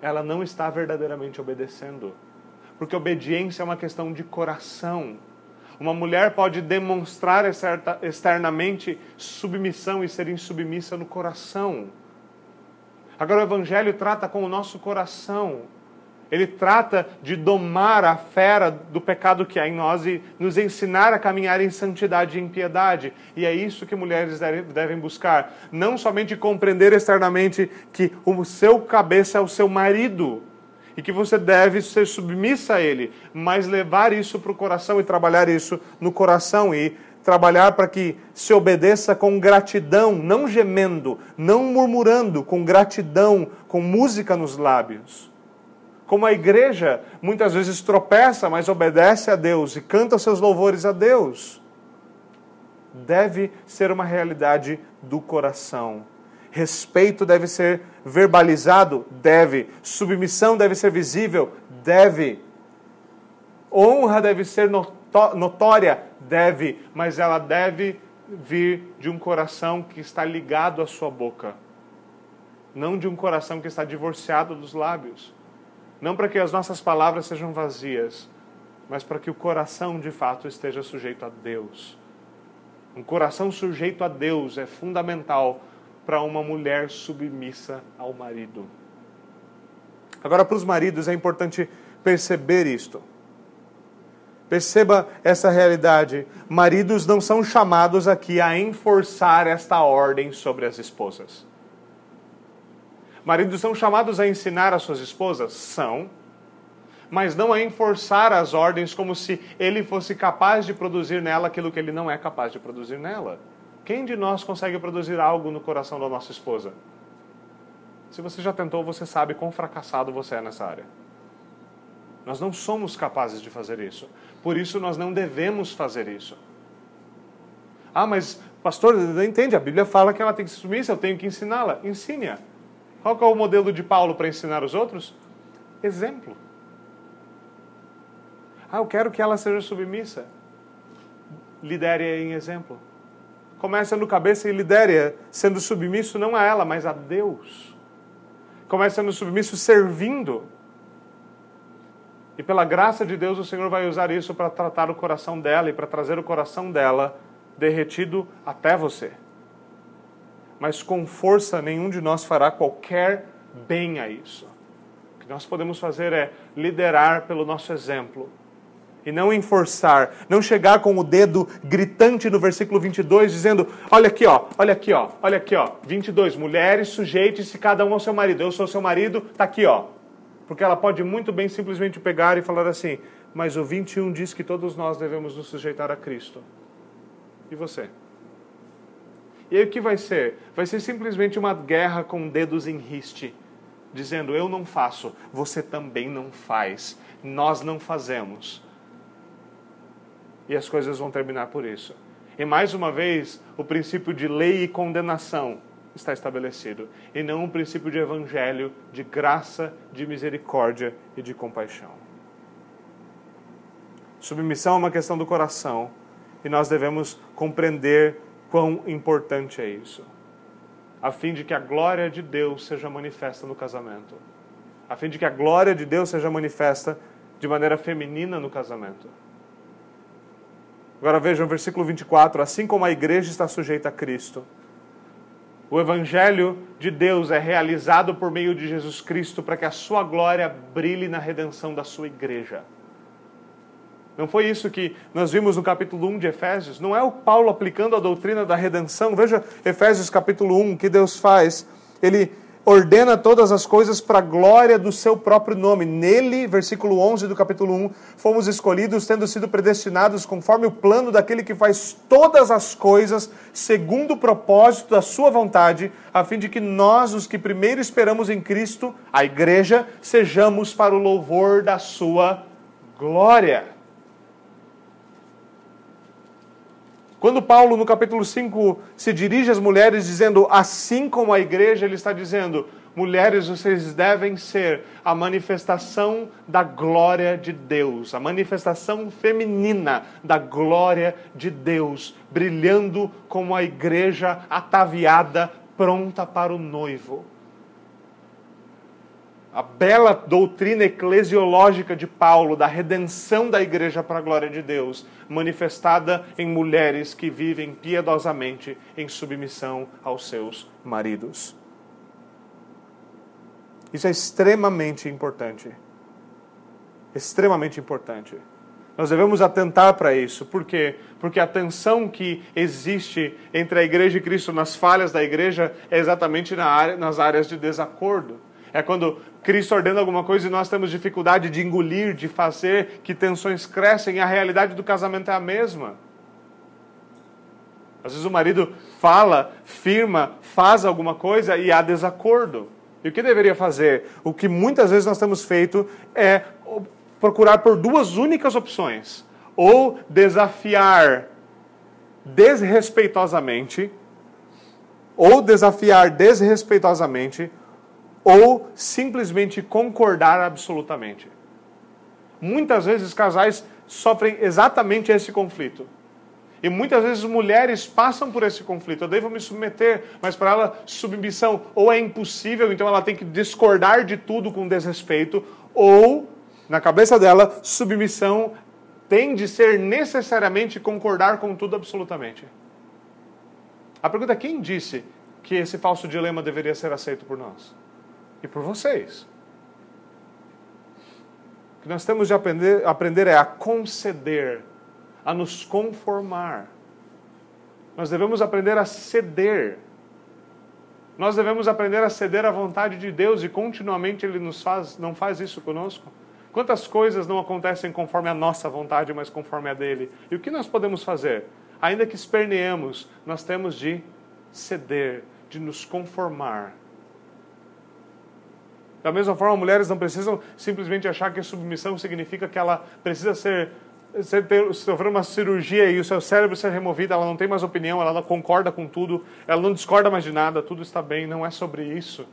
ela não está verdadeiramente obedecendo. Porque obediência é uma questão de coração. Uma mulher pode demonstrar externamente submissão e ser insubmissa no coração. Agora, o Evangelho trata com o nosso coração. Ele trata de domar a fera do pecado que há em nós e nos ensinar a caminhar em santidade e em piedade. E é isso que mulheres devem buscar. Não somente compreender externamente que o seu cabeça é o seu marido, e que você deve ser submissa a Ele, mas levar isso para o coração e trabalhar isso no coração e trabalhar para que se obedeça com gratidão, não gemendo, não murmurando, com gratidão, com música nos lábios. Como a igreja muitas vezes tropeça, mas obedece a Deus e canta seus louvores a Deus. Deve ser uma realidade do coração. Respeito deve ser verbalizado? Deve. Submissão deve ser visível? Deve. Honra deve ser notória? Deve. Mas ela deve vir de um coração que está ligado à sua boca. Não de um coração que está divorciado dos lábios. Não para que as nossas palavras sejam vazias, mas para que o coração de fato esteja sujeito a Deus. Um coração sujeito a Deus é fundamental para uma mulher submissa ao marido. Agora, para os maridos, é importante perceber isto. Perceba essa realidade. Maridos não são chamados aqui a enforçar esta ordem sobre as esposas. Maridos são chamados a ensinar as suas esposas? São. Mas não a enforçar as ordens como se ele fosse capaz de produzir nela aquilo que ele não é capaz de produzir nela. Quem de nós consegue produzir algo no coração da nossa esposa? Se você já tentou, você sabe quão fracassado você é nessa área. Nós não somos capazes de fazer isso. Por isso, nós não devemos fazer isso. Ah, mas, pastor, entende. A Bíblia fala que ela tem que ser submissa, eu tenho que ensiná-la. Ensine-a. Qual é o modelo de Paulo para ensinar os outros? Exemplo. Ah, eu quero que ela seja submissa. Lidere-a em exemplo. Começa no cabeça e lidere-a sendo submisso não a ela, mas a Deus. Começa sendo submisso servindo. E pela graça de Deus, o Senhor vai usar isso para tratar o coração dela e para trazer o coração dela derretido até você mas com força nenhum de nós fará qualquer bem a isso. O que nós podemos fazer é liderar pelo nosso exemplo e não enforçar, não chegar com o dedo gritante no versículo 22 dizendo: "Olha aqui, ó, olha aqui, ó, olha aqui, ó, 22, mulheres, sujeite-se cada um ao seu marido. Eu sou seu marido, tá aqui, ó." Porque ela pode muito bem simplesmente pegar e falar assim: "Mas o 21 diz que todos nós devemos nos sujeitar a Cristo." E você? E aí o que vai ser? Vai ser simplesmente uma guerra com dedos em riste, dizendo: eu não faço, você também não faz, nós não fazemos. E as coisas vão terminar por isso. E mais uma vez, o princípio de lei e condenação está estabelecido, e não um princípio de evangelho, de graça, de misericórdia e de compaixão. Submissão é uma questão do coração, e nós devemos compreender quão importante é isso. A fim de que a glória de Deus seja manifesta no casamento. A fim de que a glória de Deus seja manifesta de maneira feminina no casamento. Agora vejam o versículo 24: assim como a igreja está sujeita a Cristo, o evangelho de Deus é realizado por meio de Jesus Cristo para que a sua glória brilhe na redenção da sua igreja. Não foi isso que nós vimos no capítulo 1 de Efésios? Não é o Paulo aplicando a doutrina da redenção? Veja Efésios capítulo 1, o que Deus faz. Ele ordena todas as coisas para a glória do seu próprio nome. Nele, versículo 11 do capítulo 1, fomos escolhidos tendo sido predestinados conforme o plano daquele que faz todas as coisas segundo o propósito da sua vontade, a fim de que nós, os que primeiro esperamos em Cristo, a igreja, sejamos para o louvor da sua glória. Quando Paulo, no capítulo 5, se dirige às mulheres dizendo, assim como a igreja, ele está dizendo, mulheres, vocês devem ser a manifestação da glória de Deus, a manifestação feminina da glória de Deus, brilhando como a igreja ataviada, pronta para o noivo a bela doutrina eclesiológica de Paulo da redenção da igreja para a glória de Deus, manifestada em mulheres que vivem piedosamente em submissão aos seus maridos. Isso é extremamente importante. Extremamente importante. Nós devemos atentar para isso. Por quê? Porque a tensão que existe entre a igreja e Cristo nas falhas da igreja é exatamente na área, nas áreas de desacordo. É quando Cristo ordena alguma coisa e nós temos dificuldade de engolir, de fazer, que tensões crescem e a realidade do casamento é a mesma. Às vezes o marido fala, firma, faz alguma coisa e há desacordo. E o que deveria fazer? O que muitas vezes nós temos feito é procurar por duas únicas opções: ou desafiar desrespeitosamente, ou desafiar desrespeitosamente, ou simplesmente concordar absolutamente. Muitas vezes casais sofrem exatamente esse conflito. E muitas vezes mulheres passam por esse conflito. Eu devo me submeter, mas para ela submissão ou é impossível, então ela tem que discordar de tudo com desrespeito, ou na cabeça dela, submissão tem de ser necessariamente concordar com tudo absolutamente. A pergunta é quem disse que esse falso dilema deveria ser aceito por nós? E por vocês. O que nós temos de aprender, aprender é a conceder, a nos conformar. Nós devemos aprender a ceder. Nós devemos aprender a ceder à vontade de Deus e continuamente Ele nos faz, não faz isso conosco. Quantas coisas não acontecem conforme a nossa vontade, mas conforme a dele? E o que nós podemos fazer? Ainda que esperneemos, nós temos de ceder, de nos conformar Da mesma forma, mulheres não precisam simplesmente achar que submissão significa que ela precisa ser, ter, sofrer uma cirurgia e o seu cérebro ser removido, ela não tem mais opinião, ela não concorda com tudo, ela não discorda mais de nada, tudo está bem. Não é sobre isso.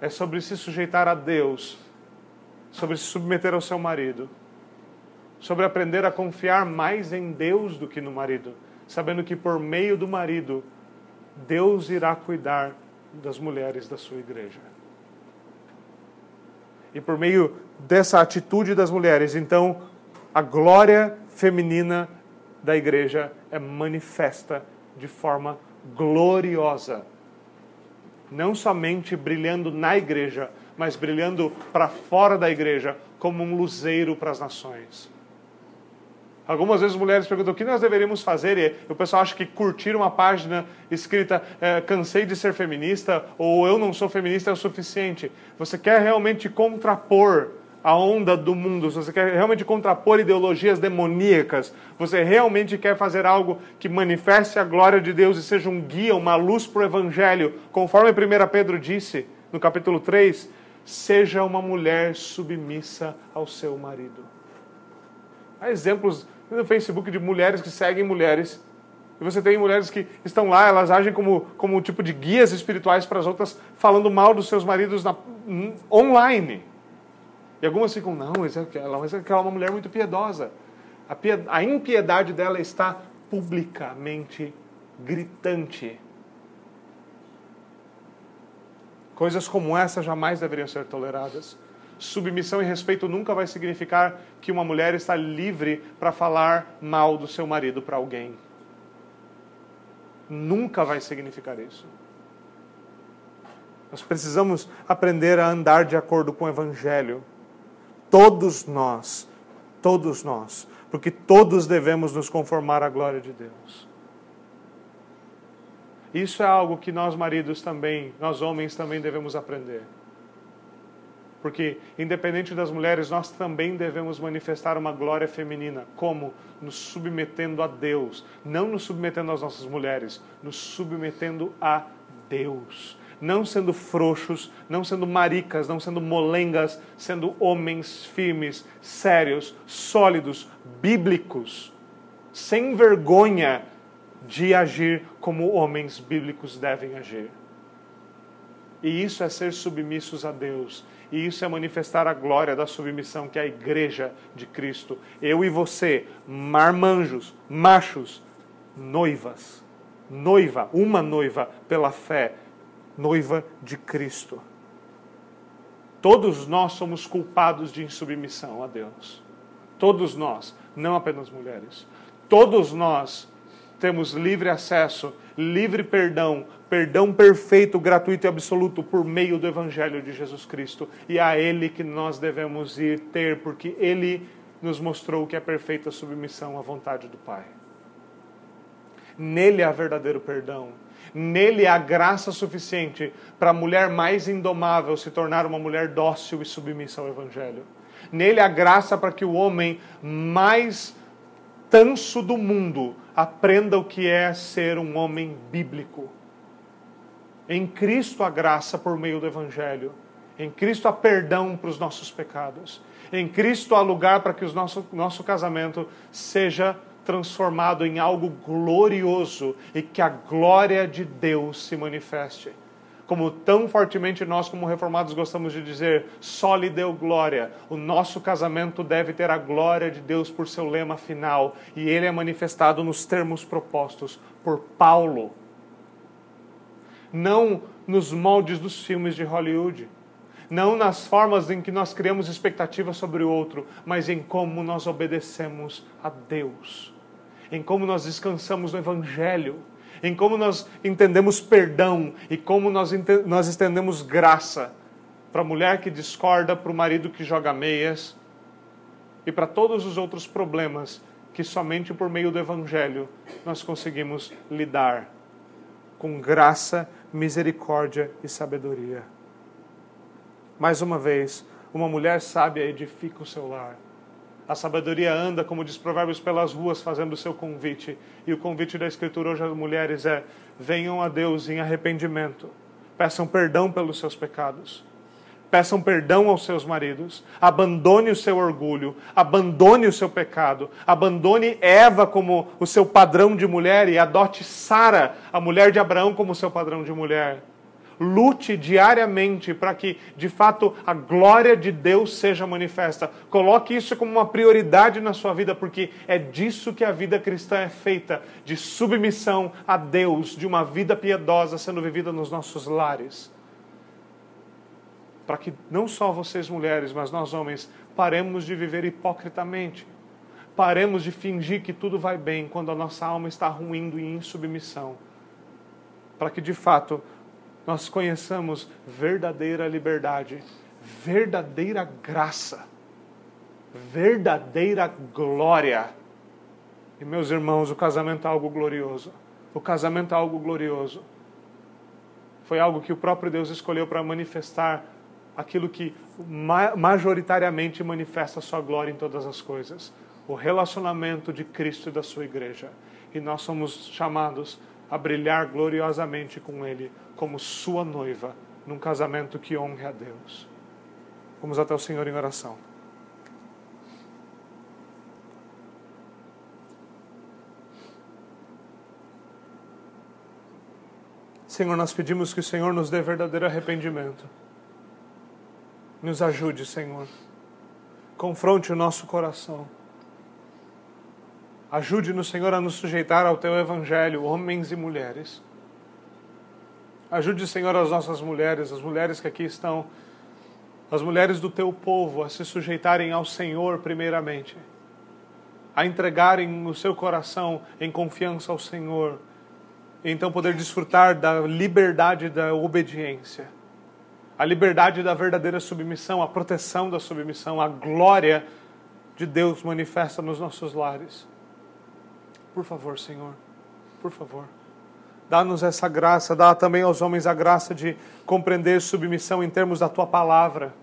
É sobre se sujeitar a Deus, sobre se submeter ao seu marido, sobre aprender a confiar mais em Deus do que no marido, sabendo que por meio do marido, Deus irá cuidar das mulheres da sua igreja. E por meio dessa atitude das mulheres, então, a glória feminina da igreja é manifesta de forma gloriosa. Não somente brilhando na igreja, mas brilhando para fora da igreja, como um luzeiro para as nações. Algumas vezes mulheres perguntam o que nós deveríamos fazer e o pessoal acha que curtir uma página escrita é, cansei de ser feminista ou eu não sou feminista é o suficiente. Você quer realmente contrapor a onda do mundo, você quer realmente contrapor ideologias demoníacas, você realmente quer fazer algo que manifeste a glória de Deus e seja um guia, uma luz para o Evangelho, conforme 1 Pedro disse no capítulo 3, seja uma mulher submissa ao seu marido. Há exemplos no Facebook de mulheres que seguem mulheres. E você tem mulheres que estão lá, elas agem como, como um tipo de guias espirituais para as outras, falando mal dos seus maridos na, online. E algumas ficam, não, mas ela, mas é uma mulher muito piedosa. A, pied, a impiedade dela está publicamente gritante. Coisas como essa jamais deveriam ser toleradas submissão e respeito nunca vai significar que uma mulher está livre para falar mal do seu marido para alguém. Nunca vai significar isso. Nós precisamos aprender a andar de acordo com o Evangelho. Todos nós, todos nós, porque todos devemos nos conformar à glória de Deus. Isso é algo que nós maridos também, nós homens também devemos aprender. Porque, independente das mulheres, nós também devemos manifestar uma glória feminina. Como? Nos submetendo a Deus. Não nos submetendo às nossas mulheres, nos submetendo a Deus. Não sendo frouxos, não sendo maricas, não sendo molengas, sendo homens firmes, sérios, sólidos, bíblicos, sem vergonha de agir como homens bíblicos devem agir. E isso é ser submissos a Deus. E isso é manifestar a glória da submissão, que é a igreja de Cristo. Eu e você, marmanjos, machos, noivas. Noiva, uma noiva pela fé, noiva de Cristo. Todos nós somos culpados de insubmissão a Deus. Todos nós, não apenas mulheres. Todos nós temos livre acesso, livre perdão, perdão perfeito, gratuito e absoluto por meio do Evangelho de Jesus Cristo. E a Ele que nós devemos ir ter, porque Ele nos mostrou que é perfeita submissão à vontade do Pai. Nele há verdadeiro perdão. Nele há graça suficiente para a mulher mais indomável se tornar uma mulher dócil e submissa ao Evangelho. Nele há graça para que o homem mais tanso do mundo aprenda o que é ser um homem bíblico em Cristo a graça por meio do Evangelho. Em Cristo há perdão para os nossos pecados. Em Cristo há lugar para que o nosso, nosso casamento seja transformado em algo glorioso e que a glória de Deus se manifeste. Como tão fortemente nós, como reformados, gostamos de dizer, só lhe deu glória. O nosso casamento deve ter a glória de Deus por seu lema final, e ele é manifestado nos termos propostos por Paulo não nos moldes dos filmes de Hollywood, não nas formas em que nós criamos expectativas sobre o outro, mas em como nós obedecemos a Deus, em como nós descansamos no Evangelho, em como nós entendemos perdão e como nós, nós estendemos graça para a mulher que discorda, para o marido que joga meias e para todos os outros problemas que somente por meio do Evangelho nós conseguimos lidar com graça misericórdia e sabedoria. Mais uma vez, uma mulher sábia edifica o seu lar. A sabedoria anda, como diz Provérbios, pelas ruas fazendo o seu convite. E o convite da Escritura hoje às mulheres é: venham a Deus em arrependimento, peçam perdão pelos seus pecados. Peçam perdão aos seus maridos, abandone o seu orgulho, abandone o seu pecado, abandone Eva como o seu padrão de mulher e adote Sara, a mulher de Abraão, como seu padrão de mulher. Lute diariamente para que, de fato, a glória de Deus seja manifesta. Coloque isso como uma prioridade na sua vida, porque é disso que a vida cristã é feita de submissão a Deus, de uma vida piedosa sendo vivida nos nossos lares. Para que não só vocês mulheres, mas nós homens, paremos de viver hipocritamente. Paremos de fingir que tudo vai bem quando a nossa alma está ruindo e em submissão. Para que, de fato, nós conheçamos verdadeira liberdade, verdadeira graça, verdadeira glória. E meus irmãos, o casamento é algo glorioso. O casamento é algo glorioso. Foi algo que o próprio Deus escolheu para manifestar aquilo que majoritariamente manifesta a sua glória em todas as coisas, o relacionamento de Cristo e da sua igreja. E nós somos chamados a brilhar gloriosamente com ele como sua noiva num casamento que honre a Deus. Vamos até o Senhor em oração. Senhor, nós pedimos que o Senhor nos dê verdadeiro arrependimento. Nos ajude, Senhor. Confronte o nosso coração. Ajude-nos, Senhor, a nos sujeitar ao Teu Evangelho, homens e mulheres. Ajude, Senhor, as nossas mulheres, as mulheres que aqui estão, as mulheres do teu povo, a se sujeitarem ao Senhor primeiramente, a entregarem o seu coração em confiança ao Senhor, e então poder desfrutar da liberdade da obediência, a liberdade da verdadeira submissão, a proteção da submissão, a glória de Deus manifesta nos nossos lares. Por favor, Senhor, por favor. Dá-nos essa graça, dá também aos homens a graça de compreender submissão em termos da tua palavra,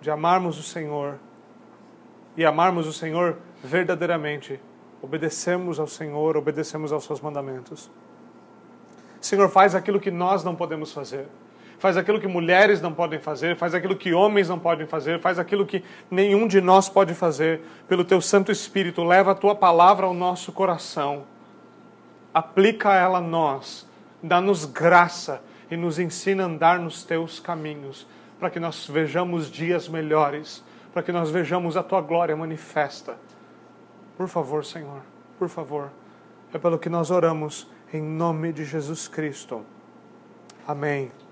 de amarmos o Senhor e amarmos o Senhor verdadeiramente. Obedecemos ao Senhor, obedecemos aos seus mandamentos. Senhor, faz aquilo que nós não podemos fazer. Faz aquilo que mulheres não podem fazer, faz aquilo que homens não podem fazer, faz aquilo que nenhum de nós pode fazer. Pelo teu Santo Espírito, leva a tua palavra ao nosso coração aplica ela a nós, dá-nos graça e nos ensina a andar nos teus caminhos, para que nós vejamos dias melhores, para que nós vejamos a tua glória manifesta. Por favor, Senhor, por favor. É pelo que nós oramos em nome de Jesus Cristo. Amém.